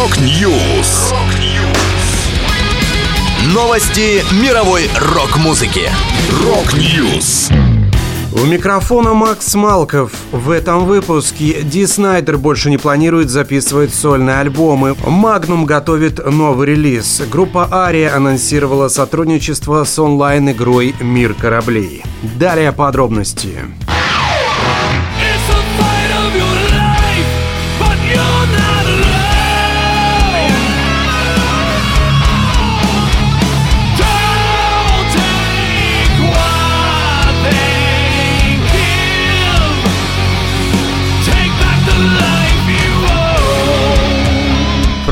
Rock News. Новости мировой рок-музыки. Rock News. У микрофона Макс Малков. В этом выпуске Ди Снайдер больше не планирует записывать сольные альбомы. Магнум готовит новый релиз. Группа Ария анонсировала сотрудничество с онлайн-игрой «Мир кораблей». Далее подробности. Подробности.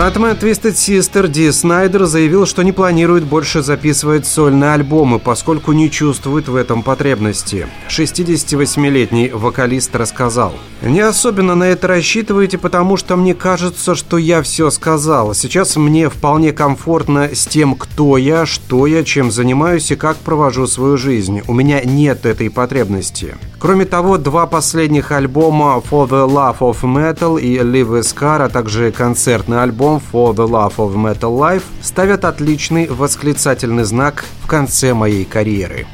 Фронтмен Twisted Sister Ди Снайдер заявил, что не планирует больше записывать сольные альбомы, поскольку не чувствует в этом потребности. 68-летний вокалист рассказал. «Не особенно на это рассчитываете, потому что мне кажется, что я все сказал. Сейчас мне вполне комфортно с тем, кто я, что я, чем занимаюсь и как провожу свою жизнь. У меня нет этой потребности». Кроме того, два последних альбома For the Love of Metal и Live with Scar, а также концертный альбом For the Love of Metal Life ставят отличный восклицательный знак в конце моей карьеры.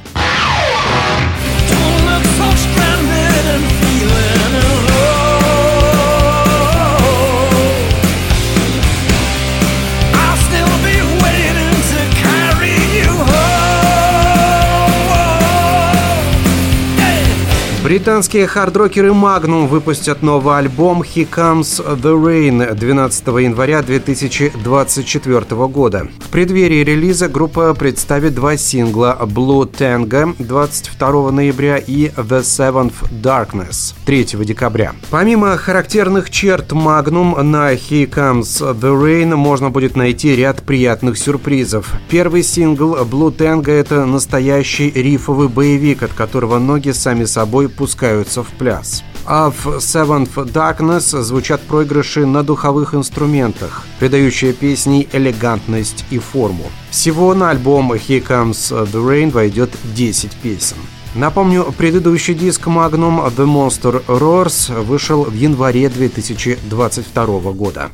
Британские хардрокеры Magnum выпустят новый альбом «He Comes the Rain» 12 января 2024 года. В преддверии релиза группа представит два сингла «Blue Tango» 22 ноября и «The Seventh Darkness» 3 декабря. Помимо характерных черт Magnum на «He Comes the Rain» можно будет найти ряд приятных сюрпризов. Первый сингл «Blue Tango» — это настоящий рифовый боевик, от которого ноги сами собой пускаются в пляс. А в Seventh Darkness звучат проигрыши на духовых инструментах, придающие песне элегантность и форму. Всего на альбом Here Comes the Rain войдет 10 песен. Напомню, предыдущий диск Magnum The Monster Roars вышел в январе 2022 года.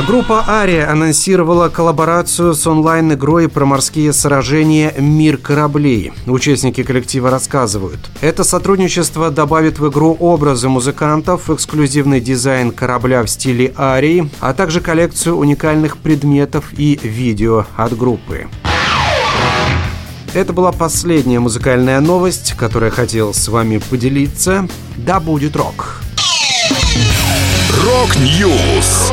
Группа «Ария» анонсировала коллаборацию с онлайн-игрой про морские сражения «Мир кораблей». Участники коллектива рассказывают. Это сотрудничество добавит в игру образы музыкантов, эксклюзивный дизайн корабля в стиле «Арии», а также коллекцию уникальных предметов и видео от группы. Это была последняя музыкальная новость, которую я хотел с вами поделиться. Да будет рок! Рок-Ньюс!